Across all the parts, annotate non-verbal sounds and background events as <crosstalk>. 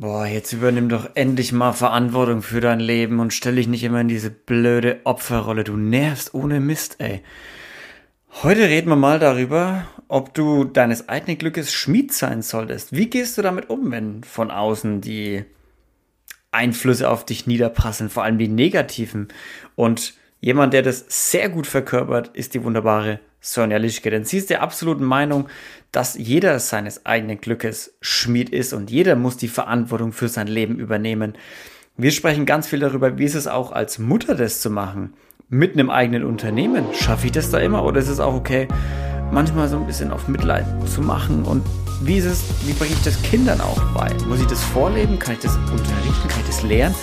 Boah, jetzt übernimm doch endlich mal Verantwortung für dein Leben und stell dich nicht immer in diese blöde Opferrolle. Du nervst ohne Mist, ey. Heute reden wir mal darüber, ob du deines eigenen Glückes Schmied sein solltest. Wie gehst du damit um, wenn von außen die Einflüsse auf dich niederprasseln, vor allem die negativen? Und jemand, der das sehr gut verkörpert, ist die wunderbare Sonja Lischke. Denn sie ist der absoluten Meinung, dass jeder seines eigenen Glückes Schmied ist und jeder muss die Verantwortung für sein Leben übernehmen. Wir sprechen ganz viel darüber, wie ist es auch als Mutter das zu machen. Mit einem eigenen Unternehmen. Schaffe ich das da immer oder ist es auch okay, manchmal so ein bisschen auf Mitleid zu machen? Und wie ist es, wie bringe ich das Kindern auch bei? Muss ich das vorleben? Kann ich das unterrichten? Kann ich das lernen?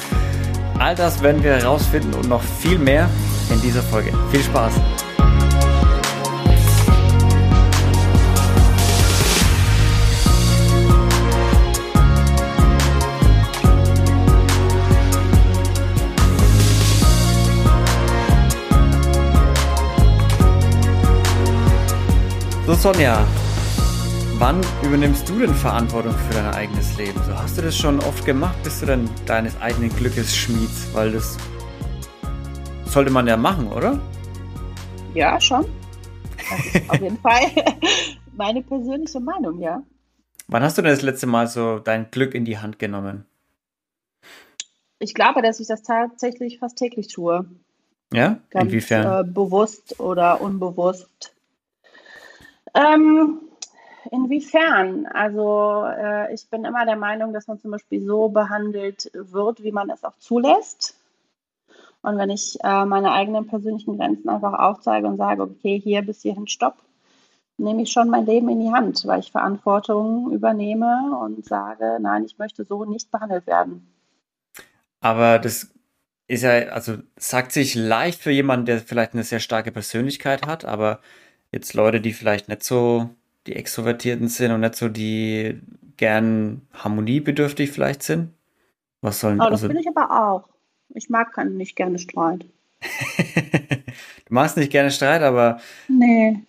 All das werden wir herausfinden und noch viel mehr in dieser Folge. Viel Spaß! So, Sonja, wann übernimmst du denn Verantwortung für dein eigenes Leben? So, hast du das schon oft gemacht? Bist du denn deines eigenen Glückes Schmieds? Weil das sollte man ja machen, oder? Ja, schon. auf jeden <laughs> Fall meine persönliche Meinung, ja. Wann hast du denn das letzte Mal so dein Glück in die Hand genommen? Ich glaube, dass ich das tatsächlich fast täglich tue. Ja? Ganz, Inwiefern? Äh, bewusst oder unbewusst ähm, inwiefern? Also äh, ich bin immer der Meinung, dass man zum Beispiel so behandelt wird, wie man es auch zulässt. Und wenn ich äh, meine eigenen persönlichen Grenzen einfach aufzeige und sage, okay, hier bis hierhin Stopp, nehme ich schon mein Leben in die Hand, weil ich Verantwortung übernehme und sage, nein, ich möchte so nicht behandelt werden. Aber das ist ja, also sagt sich leicht für jemanden, der vielleicht eine sehr starke Persönlichkeit hat, aber jetzt Leute, die vielleicht nicht so die Extrovertierten sind und nicht so die gern harmoniebedürftig vielleicht sind? Was sollen oh, das also, bin ich aber auch. Ich mag nicht gerne Streit. <laughs> du magst nicht gerne Streit, aber nee.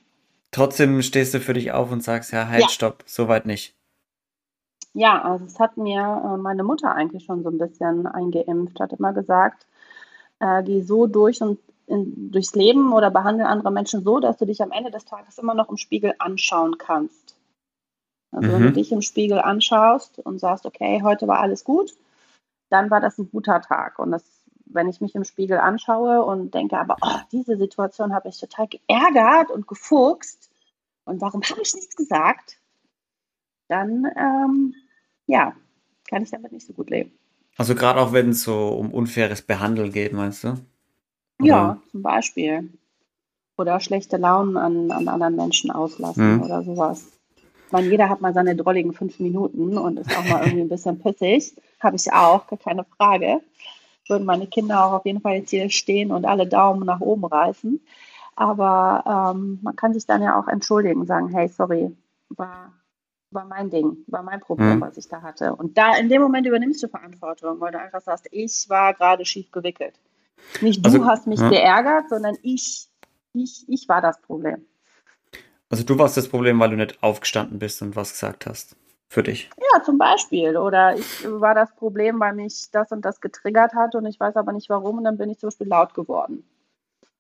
trotzdem stehst du für dich auf und sagst, ja, halt, ja. stopp, soweit nicht. Ja, also es hat mir äh, meine Mutter eigentlich schon so ein bisschen eingeimpft, hat immer gesagt, äh, geh so durch und in, durchs Leben oder behandle andere Menschen so, dass du dich am Ende des Tages immer noch im Spiegel anschauen kannst. Also mhm. wenn du mhm. dich im Spiegel anschaust und sagst, okay, heute war alles gut, dann war das ein guter Tag. Und das, wenn ich mich im Spiegel anschaue und denke, aber oh, diese Situation habe ich total geärgert und gefuchst und warum habe ich nichts gesagt, dann ähm, ja, kann ich damit nicht so gut leben. Also gerade auch wenn es so um unfaires Behandeln geht, meinst du? Ja, zum Beispiel. Oder schlechte Launen an, an anderen Menschen auslassen mhm. oder sowas. Ich meine, jeder hat mal seine drolligen fünf Minuten und ist auch mal irgendwie ein bisschen pissig. Habe ich auch, gar keine Frage. Würden meine Kinder auch auf jeden Fall jetzt hier stehen und alle Daumen nach oben reißen. Aber ähm, man kann sich dann ja auch entschuldigen und sagen, hey, sorry, war, war mein Ding, war mein Problem, mhm. was ich da hatte. Und da in dem Moment übernimmst du Verantwortung, weil du einfach sagst, ich war gerade schief gewickelt. Nicht du also, hast mich ja. geärgert, sondern ich, ich, ich war das Problem. Also du warst das Problem, weil du nicht aufgestanden bist und was gesagt hast. Für dich. Ja, zum Beispiel. Oder ich war das Problem, weil mich das und das getriggert hat und ich weiß aber nicht warum und dann bin ich zum Beispiel laut geworden.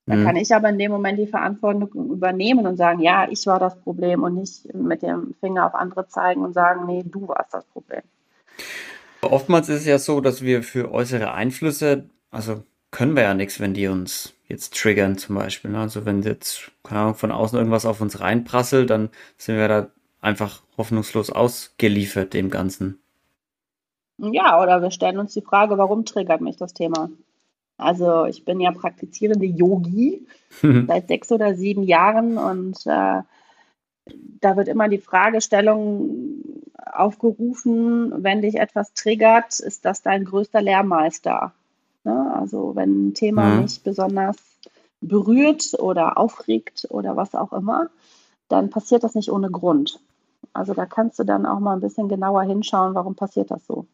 Dann mhm. kann ich aber in dem Moment die Verantwortung übernehmen und sagen, ja, ich war das Problem und nicht mit dem Finger auf andere zeigen und sagen, nee, du warst das Problem. Oftmals ist es ja so, dass wir für äußere Einflüsse, also können wir ja nichts, wenn die uns jetzt triggern zum Beispiel. Ne? Also wenn jetzt, keine Ahnung, von außen irgendwas auf uns reinprasselt, dann sind wir da einfach hoffnungslos ausgeliefert dem Ganzen. Ja, oder wir stellen uns die Frage, warum triggert mich das Thema? Also ich bin ja praktizierende Yogi <laughs> seit sechs oder sieben Jahren und äh, da wird immer die Fragestellung aufgerufen, wenn dich etwas triggert, ist das dein größter Lehrmeister? Ne? Also wenn ein Thema mhm. mich besonders berührt oder aufregt oder was auch immer, dann passiert das nicht ohne Grund. Also da kannst du dann auch mal ein bisschen genauer hinschauen, warum passiert das so.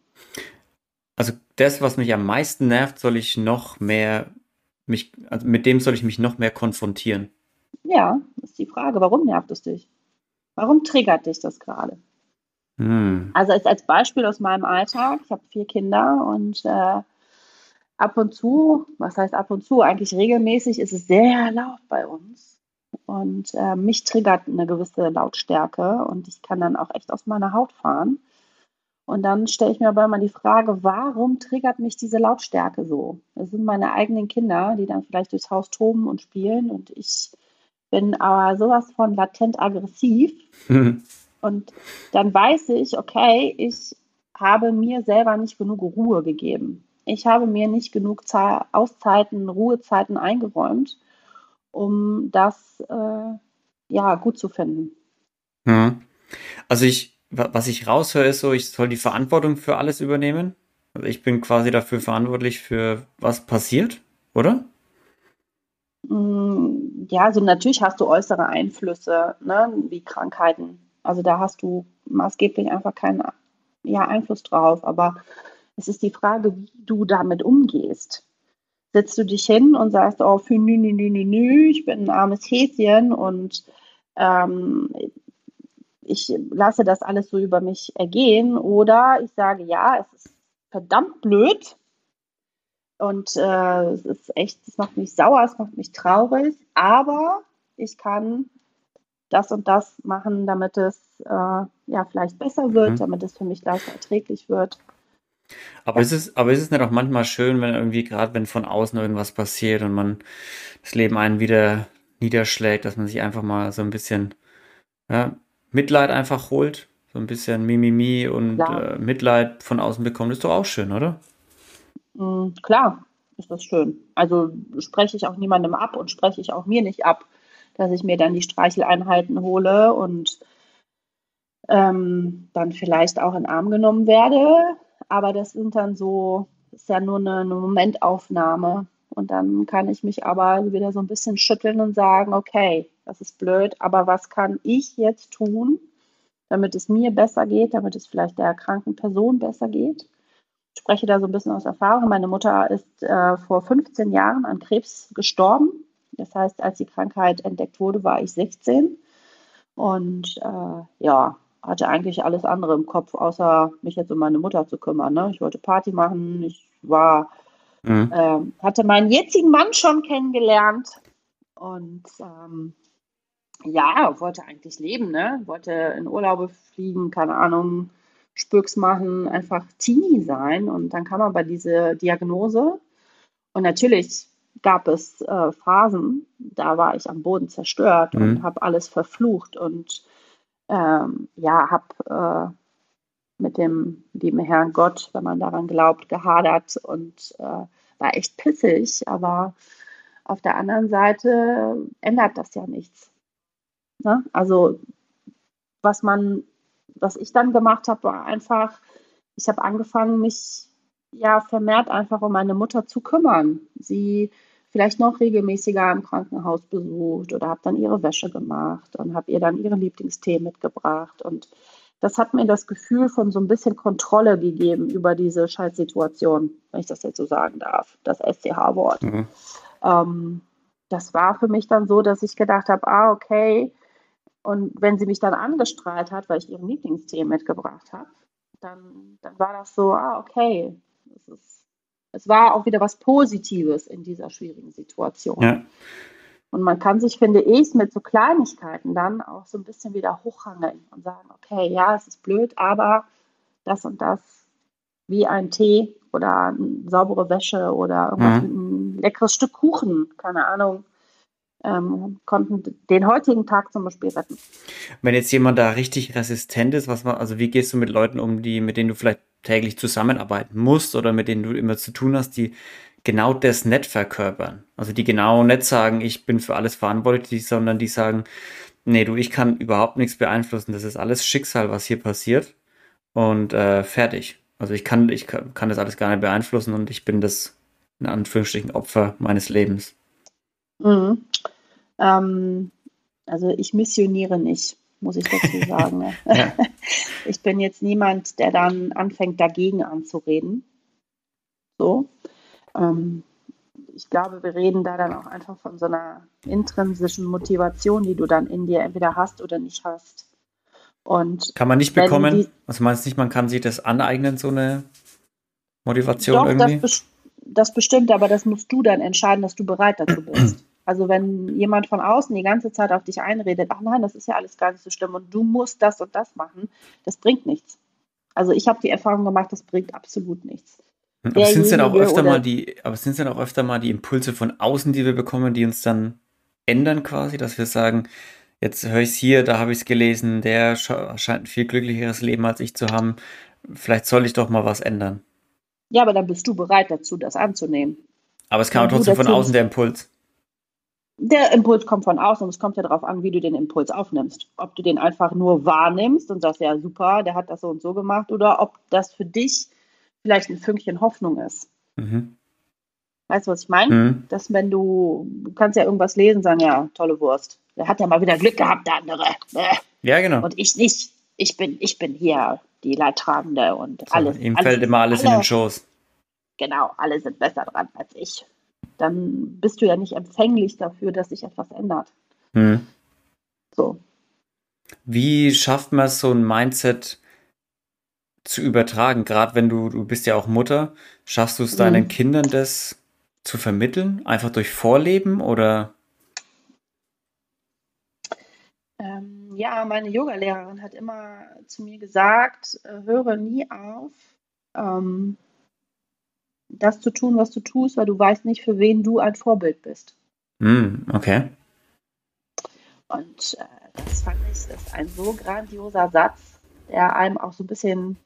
Also das, was mich am meisten nervt, soll ich noch mehr mich, also mit dem soll ich mich noch mehr konfrontieren. Ja, ist die Frage, warum nervt es dich? Warum triggert dich das gerade? Hm. Also als, als Beispiel aus meinem Alltag, ich habe vier Kinder und äh, ab und zu, was heißt ab und zu, eigentlich regelmäßig ist es sehr laut bei uns. Und äh, mich triggert eine gewisse Lautstärke und ich kann dann auch echt aus meiner Haut fahren. Und dann stelle ich mir aber immer die Frage, warum triggert mich diese Lautstärke so? Das sind meine eigenen Kinder, die dann vielleicht durchs Haus toben und spielen und ich bin aber sowas von latent aggressiv. <laughs> Und dann weiß ich, okay, ich habe mir selber nicht genug Ruhe gegeben. Ich habe mir nicht genug Auszeiten, Ruhezeiten eingeräumt, um das äh, ja gut zu finden. Also ich, was ich raushöre, ist so, ich soll die Verantwortung für alles übernehmen. Also ich bin quasi dafür verantwortlich für was passiert, oder? Mm, ja, also natürlich hast du äußere Einflüsse, ne, wie Krankheiten. Also da hast du maßgeblich einfach keinen ja, Einfluss drauf. Aber es ist die Frage, wie du damit umgehst. Setzt du dich hin und sagst, oh, für nü, nü, nü, nü, nü, ich bin ein armes Häschen und ähm, ich lasse das alles so über mich ergehen. Oder ich sage, ja, es ist verdammt blöd. Und äh, es ist echt, es macht mich sauer, es macht mich traurig, aber ich kann das und das machen, damit es äh, ja vielleicht besser wird, mhm. damit es für mich leichter erträglich wird. Aber ja. ist es, aber ist es nicht auch manchmal schön, wenn irgendwie gerade, wenn von außen irgendwas passiert und man das Leben einen wieder niederschlägt, dass man sich einfach mal so ein bisschen ja, Mitleid einfach holt, so ein bisschen Mimimi und äh, Mitleid von außen bekommt, ist doch auch schön, oder? Mhm, klar, ist das schön. Also spreche ich auch niemandem ab und spreche ich auch mir nicht ab dass ich mir dann die Streicheleinheiten hole und ähm, dann vielleicht auch in Arm genommen werde. Aber das sind dann so, ist ja nur eine, eine Momentaufnahme. Und dann kann ich mich aber wieder so ein bisschen schütteln und sagen, okay, das ist blöd, aber was kann ich jetzt tun, damit es mir besser geht, damit es vielleicht der kranken Person besser geht? Ich spreche da so ein bisschen aus Erfahrung. Meine Mutter ist äh, vor 15 Jahren an Krebs gestorben das heißt, als die Krankheit entdeckt wurde, war ich 16 und äh, ja, hatte eigentlich alles andere im Kopf, außer mich jetzt um meine Mutter zu kümmern. Ne? Ich wollte Party machen, ich war, mhm. äh, hatte meinen jetzigen Mann schon kennengelernt und ähm, ja, wollte eigentlich leben, ne? wollte in Urlaube fliegen, keine Ahnung, Spöks machen, einfach Teenie sein. Und dann kam aber diese Diagnose. Und natürlich gab es äh, Phasen, da war ich am Boden zerstört mhm. und habe alles verflucht und ähm, ja, habe äh, mit dem lieben Herrn Gott, wenn man daran glaubt, gehadert und äh, war echt pissig. Aber auf der anderen Seite ändert das ja nichts. Ne? Also was man, was ich dann gemacht habe, war einfach, ich habe angefangen, mich ja vermehrt einfach um meine Mutter zu kümmern. Sie vielleicht noch regelmäßiger im Krankenhaus besucht oder habe dann ihre Wäsche gemacht und habe ihr dann ihren Lieblingstee mitgebracht. Und das hat mir das Gefühl von so ein bisschen Kontrolle gegeben über diese Scheißsituation, wenn ich das jetzt so sagen darf, das SCH-Wort. Mhm. Ähm, das war für mich dann so, dass ich gedacht habe, ah, okay. Und wenn sie mich dann angestrahlt hat, weil ich ihren Lieblingstee mitgebracht habe, dann, dann war das so, ah, okay, das ist es war auch wieder was Positives in dieser schwierigen Situation. Ja. Und man kann sich, finde ich, mit so Kleinigkeiten dann auch so ein bisschen wieder hochhangeln und sagen, okay, ja, es ist blöd, aber das und das wie ein Tee oder eine saubere Wäsche oder irgendwas mhm. ein leckeres Stück Kuchen, keine Ahnung, ähm, konnten den heutigen Tag zum Beispiel retten. Wenn jetzt jemand da richtig resistent ist, was man, also wie gehst du mit Leuten um, die, mit denen du vielleicht täglich zusammenarbeiten musst oder mit denen du immer zu tun hast, die genau das nicht verkörpern. Also die genau nicht sagen, ich bin für alles verantwortlich, sondern die sagen, nee, du, ich kann überhaupt nichts beeinflussen, das ist alles Schicksal, was hier passiert und äh, fertig. Also ich kann, ich kann, kann das alles gar nicht beeinflussen und ich bin das in Anführungsstrichen Opfer meines Lebens. Mhm. Ähm, also ich missioniere nicht muss ich dazu <laughs> sagen. ja. <laughs> Ich bin jetzt niemand, der dann anfängt, dagegen anzureden. So. Ähm, ich glaube, wir reden da dann auch einfach von so einer intrinsischen Motivation, die du dann in dir entweder hast oder nicht hast. Und kann man nicht bekommen? Die, also meinst du nicht, man kann sich das aneignen, so eine Motivation doch, irgendwie? Das, das bestimmt, aber das musst du dann entscheiden, dass du bereit dazu bist. Also wenn jemand von außen die ganze Zeit auf dich einredet, ach nein, das ist ja alles gar nicht so schlimm und du musst das und das machen, das bringt nichts. Also ich habe die Erfahrung gemacht, das bringt absolut nichts. Aber sind es denn auch öfter mal die, aber sind es denn auch öfter mal die Impulse von außen, die wir bekommen, die uns dann ändern quasi, dass wir sagen, jetzt höre ich es hier, da habe ich es gelesen, der scheint ein viel glücklicheres Leben als ich zu haben. Vielleicht soll ich doch mal was ändern. Ja, aber dann bist du bereit dazu, das anzunehmen. Aber es kam trotzdem von außen der Impuls. Der Impuls kommt von außen und es kommt ja darauf an, wie du den Impuls aufnimmst. Ob du den einfach nur wahrnimmst und sagst, ja super, der hat das so und so gemacht, oder ob das für dich vielleicht ein Fünkchen Hoffnung ist. Mhm. Weißt du, was ich meine? Mhm. Dass wenn du, du kannst ja irgendwas lesen, und sagen, ja, tolle Wurst. Der hat ja mal wieder Glück gehabt, der andere. Ja, genau. Und ich nicht. Ich bin, ich bin hier die Leidtragende und so, alles. Ihm alles, fällt immer alles alle, in den Schoß. Genau, alle sind besser dran als ich. Dann bist du ja nicht empfänglich dafür, dass sich etwas ändert. Mhm. So. Wie schafft man so ein Mindset zu übertragen? Gerade wenn du, du bist ja auch Mutter, schaffst du es deinen mhm. Kindern das zu vermitteln? Einfach durch Vorleben oder? Ähm, ja, meine Yogalehrerin hat immer zu mir gesagt, äh, höre nie auf, ähm, das zu tun, was du tust, weil du weißt nicht, für wen du ein Vorbild bist. Mm, okay. Und äh, das fand ich ist ein so grandioser Satz, der einem auch so ein bisschen,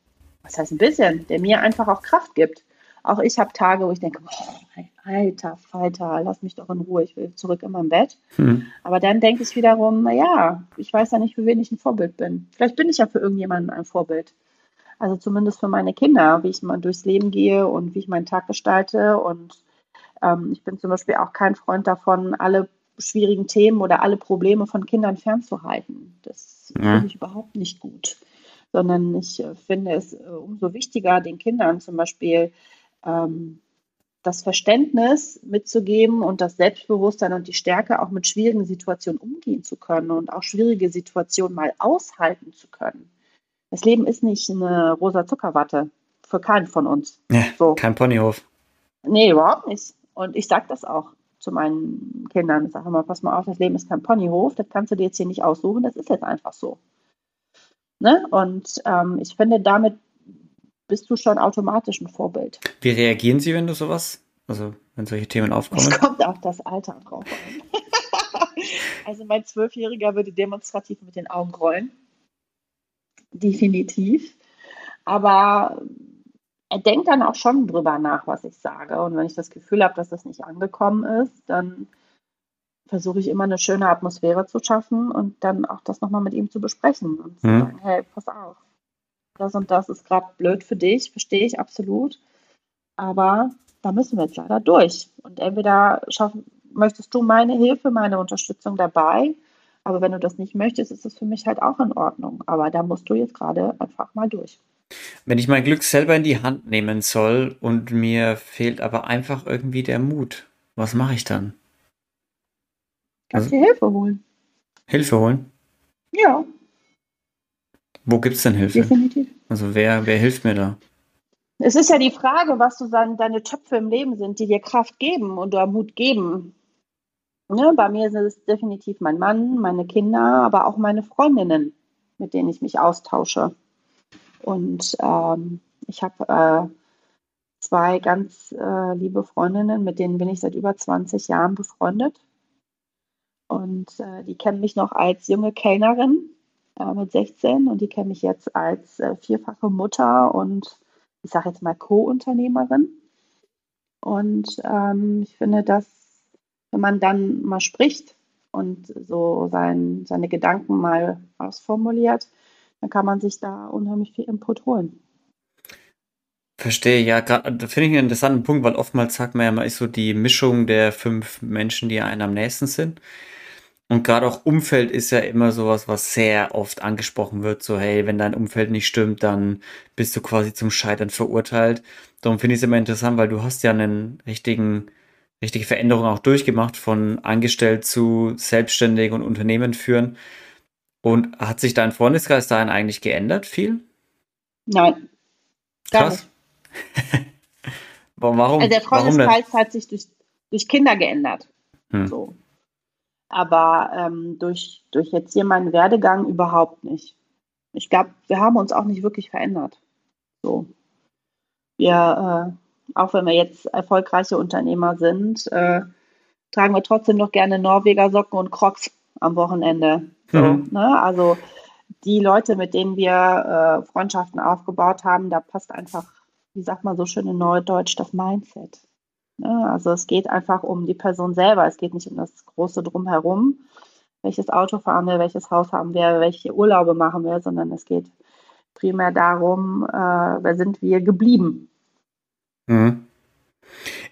was heißt ein bisschen, der mir einfach auch Kraft gibt. Auch ich habe Tage, wo ich denke, oh, alter Falter, lass mich doch in Ruhe, ich will zurück in mein Bett. Hm. Aber dann denke ich wiederum, naja, ich weiß ja nicht, für wen ich ein Vorbild bin. Vielleicht bin ich ja für irgendjemanden ein Vorbild. Also zumindest für meine Kinder, wie ich mal durchs Leben gehe und wie ich meinen Tag gestalte. Und ähm, ich bin zum Beispiel auch kein Freund davon, alle schwierigen Themen oder alle Probleme von Kindern fernzuhalten. Das ja. finde ich überhaupt nicht gut. Sondern ich äh, finde es äh, umso wichtiger, den Kindern zum Beispiel ähm, das Verständnis mitzugeben und das Selbstbewusstsein und die Stärke, auch mit schwierigen Situationen umgehen zu können und auch schwierige Situationen mal aushalten zu können. Das Leben ist nicht eine rosa Zuckerwatte für keinen von uns. Ja, so. Kein Ponyhof. Nee, überhaupt nicht. Und ich sage das auch zu meinen Kindern. Ich sage immer, pass mal auf, das Leben ist kein Ponyhof, das kannst du dir jetzt hier nicht aussuchen, das ist jetzt einfach so. Ne? Und ähm, ich finde, damit bist du schon automatisch ein Vorbild. Wie reagieren Sie, wenn du sowas, also wenn solche Themen aufkommen? Es kommt auch das Alter drauf an. <laughs> also mein Zwölfjähriger würde demonstrativ mit den Augen rollen. Definitiv. Aber er denkt dann auch schon drüber nach, was ich sage. Und wenn ich das Gefühl habe, dass das nicht angekommen ist, dann versuche ich immer eine schöne Atmosphäre zu schaffen und dann auch das nochmal mit ihm zu besprechen und zu mhm. sagen, hey, pass auf, das und das ist gerade blöd für dich, verstehe ich absolut. Aber da müssen wir jetzt leider durch. Und entweder schaffen, möchtest du meine Hilfe, meine Unterstützung dabei, aber wenn du das nicht möchtest, ist es für mich halt auch in Ordnung. Aber da musst du jetzt gerade einfach mal durch. Wenn ich mein Glück selber in die Hand nehmen soll und mir fehlt aber einfach irgendwie der Mut, was mache ich dann? Kannst also, dir Hilfe holen. Hilfe holen? Ja. Wo gibt es denn Hilfe? Definitiv. Also wer, wer hilft mir da? Es ist ja die Frage, was so deine Töpfe im Leben sind, die dir Kraft geben und Mut geben. Ne, bei mir ist es definitiv mein Mann, meine Kinder, aber auch meine Freundinnen, mit denen ich mich austausche. Und ähm, ich habe äh, zwei ganz äh, liebe Freundinnen, mit denen bin ich seit über 20 Jahren befreundet. Und äh, die kennen mich noch als junge Kellnerin äh, mit 16 und die kennen mich jetzt als äh, vierfache Mutter und ich sage jetzt mal Co-Unternehmerin. Und ähm, ich finde, dass wenn man dann mal spricht und so sein, seine Gedanken mal ausformuliert, dann kann man sich da unheimlich viel Input holen. Verstehe, ja, da finde ich einen interessanten Punkt, weil oftmals sagt man ja, man ist so die Mischung der fünf Menschen, die einem am nächsten sind. Und gerade auch Umfeld ist ja immer sowas, was sehr oft angesprochen wird. So, hey, wenn dein Umfeld nicht stimmt, dann bist du quasi zum Scheitern verurteilt. Darum finde ich es immer interessant, weil du hast ja einen richtigen, richtige Veränderung auch durchgemacht, von angestellt zu selbstständig und Unternehmen führen. Und hat sich dein Freundeskreis dahin eigentlich geändert, viel? Nein. Krass. <laughs> warum? Also der Freundeskreis hat sich durch, durch Kinder geändert. Hm. So. Aber ähm, durch, durch jetzt hier meinen Werdegang überhaupt nicht. Ich glaube, wir haben uns auch nicht wirklich verändert. So. Wir, äh, auch wenn wir jetzt erfolgreiche Unternehmer sind, äh, tragen wir trotzdem noch gerne Norweger Socken und Crocs am Wochenende. So, mhm. ne? Also die Leute, mit denen wir äh, Freundschaften aufgebaut haben, da passt einfach, wie sagt man so schön in Neudeutsch, das Mindset. Ne? Also es geht einfach um die Person selber, es geht nicht um das große Drumherum, welches Auto fahren wir, welches Haus haben wir, welche Urlaube machen wir, sondern es geht primär darum, äh, wer sind wir geblieben. Mhm.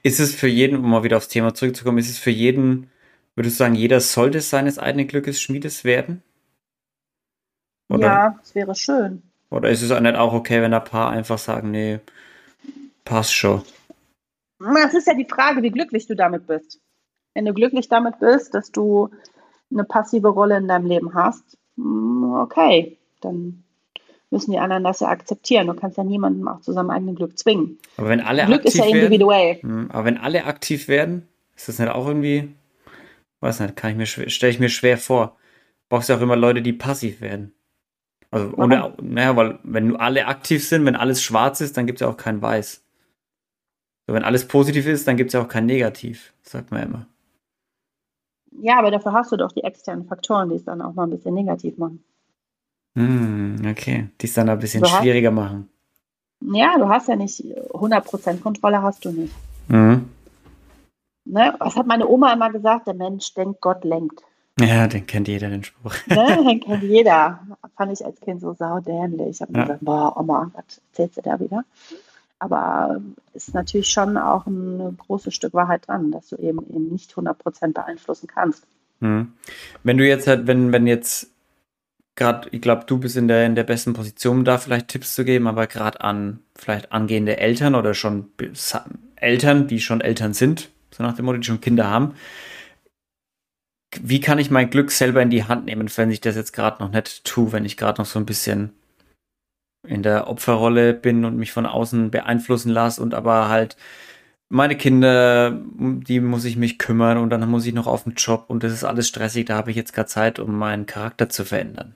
Ist es für jeden, um mal wieder aufs Thema zurückzukommen, ist es für jeden, würdest du sagen, jeder sollte seines eigenen Glückes Schmiedes werden? Oder? Ja, es wäre schön. Oder ist es auch nicht auch okay, wenn ein Paar einfach sagen, nee, passt schon? Das ist ja die Frage, wie glücklich du damit bist. Wenn du glücklich damit bist, dass du eine passive Rolle in deinem Leben hast, mm, okay, dann müssen die anderen das ja akzeptieren. Du kannst ja niemandem auch zu seinem eigenen Glück zwingen. Aber wenn alle Glück aktiv ist ja individuell. Werden, hm, aber wenn alle aktiv werden, ist das nicht auch irgendwie, weiß nicht, kann ich mir stelle ich mir schwer vor. Brauchst ja auch immer Leute, die passiv werden. Also ohne, naja, weil wenn nur alle aktiv sind, wenn alles schwarz ist, dann gibt es ja auch kein Weiß. So, wenn alles positiv ist, dann gibt es ja auch kein Negativ, sagt man immer. Ja, aber dafür hast du doch die externen Faktoren, die es dann auch mal ein bisschen negativ machen. Hm, okay, die es dann ein bisschen du schwieriger hast, machen. Ja, du hast ja nicht 100% Kontrolle, hast du nicht. Mhm. Ne? Was hat meine Oma immer gesagt? Der Mensch denkt, Gott lenkt. Ja, den kennt jeder, den Spruch. Ne? <laughs> Den kennt jeder. Fand ich als Kind so saudämlich. Ich habe ja. gesagt, boah, Oma, was erzählst du da wieder? Aber ist natürlich schon auch ein großes Stück Wahrheit dran, dass du eben, eben nicht 100% beeinflussen kannst. Mhm. Wenn du jetzt halt, wenn, wenn jetzt gerade, ich glaube, du bist in der, in der besten Position, da vielleicht Tipps zu geben, aber gerade an vielleicht angehende Eltern oder schon Eltern, die schon Eltern sind, so nach dem Motto, die schon Kinder haben. Wie kann ich mein Glück selber in die Hand nehmen, wenn ich das jetzt gerade noch nicht tue, wenn ich gerade noch so ein bisschen in der Opferrolle bin und mich von außen beeinflussen lasse und aber halt meine Kinder, die muss ich mich kümmern und dann muss ich noch auf den Job und das ist alles stressig, da habe ich jetzt gerade Zeit, um meinen Charakter zu verändern.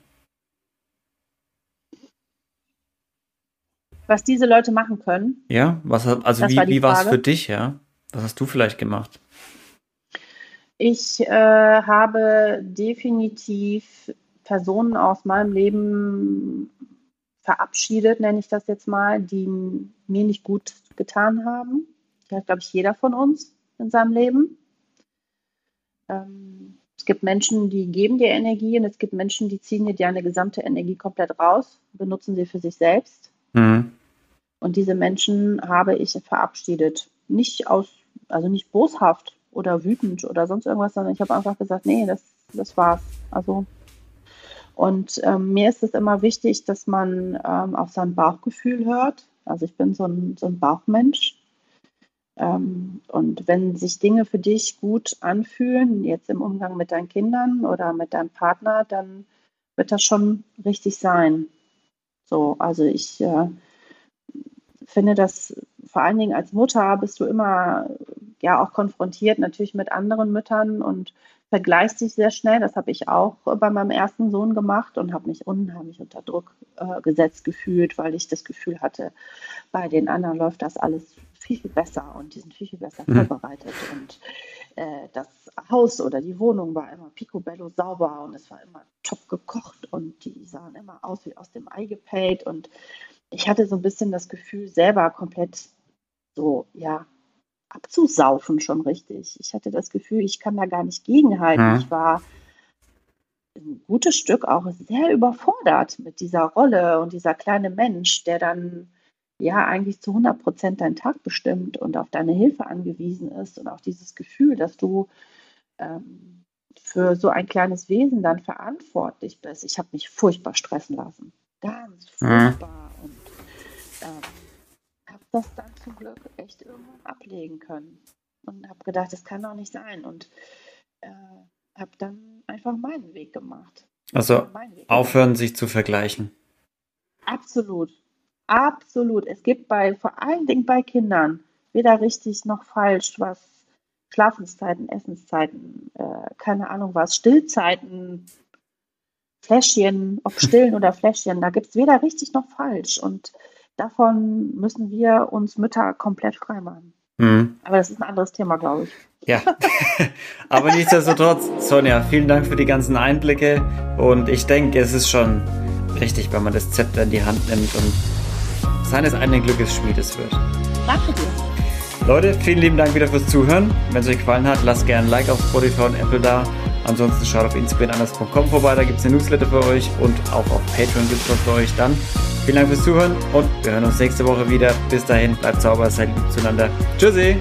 Was diese Leute machen können. Ja, was also das wie, war wie war es für dich, ja? Was hast du vielleicht gemacht? Ich äh, habe definitiv Personen aus meinem Leben verabschiedet, nenne ich das jetzt mal, die mir nicht gut getan haben. Das hat, glaube ich, jeder von uns in seinem Leben. Ähm, es gibt Menschen, die geben dir Energie und es gibt Menschen, die ziehen dir deine gesamte Energie komplett raus, benutzen sie für sich selbst. Mhm. Und diese Menschen habe ich verabschiedet. Nicht aus, also nicht boshaft oder wütend oder sonst irgendwas, sondern ich habe einfach gesagt, nee, das, das war's. Also und ähm, mir ist es immer wichtig, dass man ähm, auf sein Bauchgefühl hört. Also ich bin so ein, so ein Bauchmensch. Ähm, und wenn sich Dinge für dich gut anfühlen, jetzt im Umgang mit deinen Kindern oder mit deinem Partner, dann wird das schon richtig sein. So, also ich äh, finde das vor allen Dingen als Mutter bist du immer ja auch konfrontiert natürlich mit anderen Müttern und vergleichst dich sehr schnell. Das habe ich auch bei meinem ersten Sohn gemacht und habe mich unheimlich unter Druck äh, gesetzt gefühlt, weil ich das Gefühl hatte, bei den anderen läuft das alles viel, viel besser und die sind viel, viel besser mhm. vorbereitet. Und äh, das Haus oder die Wohnung war immer picobello sauber und es war immer top gekocht und die sahen immer aus wie aus dem Ei gepellt und ich hatte so ein bisschen das Gefühl, selber komplett so, ja, abzusaufen schon richtig. Ich hatte das Gefühl, ich kann da gar nicht gegenhalten. Hm. Ich war ein gutes Stück auch sehr überfordert mit dieser Rolle und dieser kleine Mensch, der dann ja eigentlich zu 100 Prozent deinen Tag bestimmt und auf deine Hilfe angewiesen ist und auch dieses Gefühl, dass du ähm, für so ein kleines Wesen dann verantwortlich bist. Ich habe mich furchtbar stressen lassen. Ganz furchtbar. Hm. Ähm, habe das dann zum Glück echt irgendwann ablegen können und habe gedacht, das kann doch nicht sein und äh, habe dann einfach meinen Weg gemacht. Also aufhören, sich zu vergleichen. Absolut. Absolut. Es gibt bei, vor allen Dingen bei Kindern, weder richtig noch falsch, was Schlafenszeiten, Essenszeiten, äh, keine Ahnung was, Stillzeiten, Fläschchen, ob <laughs> stillen oder Fläschchen, da gibt es weder richtig noch falsch. Und davon müssen wir uns Mütter komplett freimachen. Mhm. Aber das ist ein anderes Thema, glaube ich. Ja, <laughs> aber nichtsdestotrotz, Sonja, vielen Dank für die ganzen Einblicke und ich denke, es ist schon richtig, wenn man das Zepter in die Hand nimmt und seines eigenen Glückes Schmiedes wird. Danke dir. Leute, vielen lieben Dank wieder fürs Zuhören. Wenn es euch gefallen hat, lasst gerne ein Like auf Spotify und Apple da. Ansonsten schaut auf inspirandas.com vorbei, da gibt es eine Newsletter für euch und auch auf Patreon gibt es was für euch dann. Vielen Dank fürs Zuhören und wir hören uns nächste Woche wieder. Bis dahin, bleibt sauber, seid lieb zueinander. Tschüssi!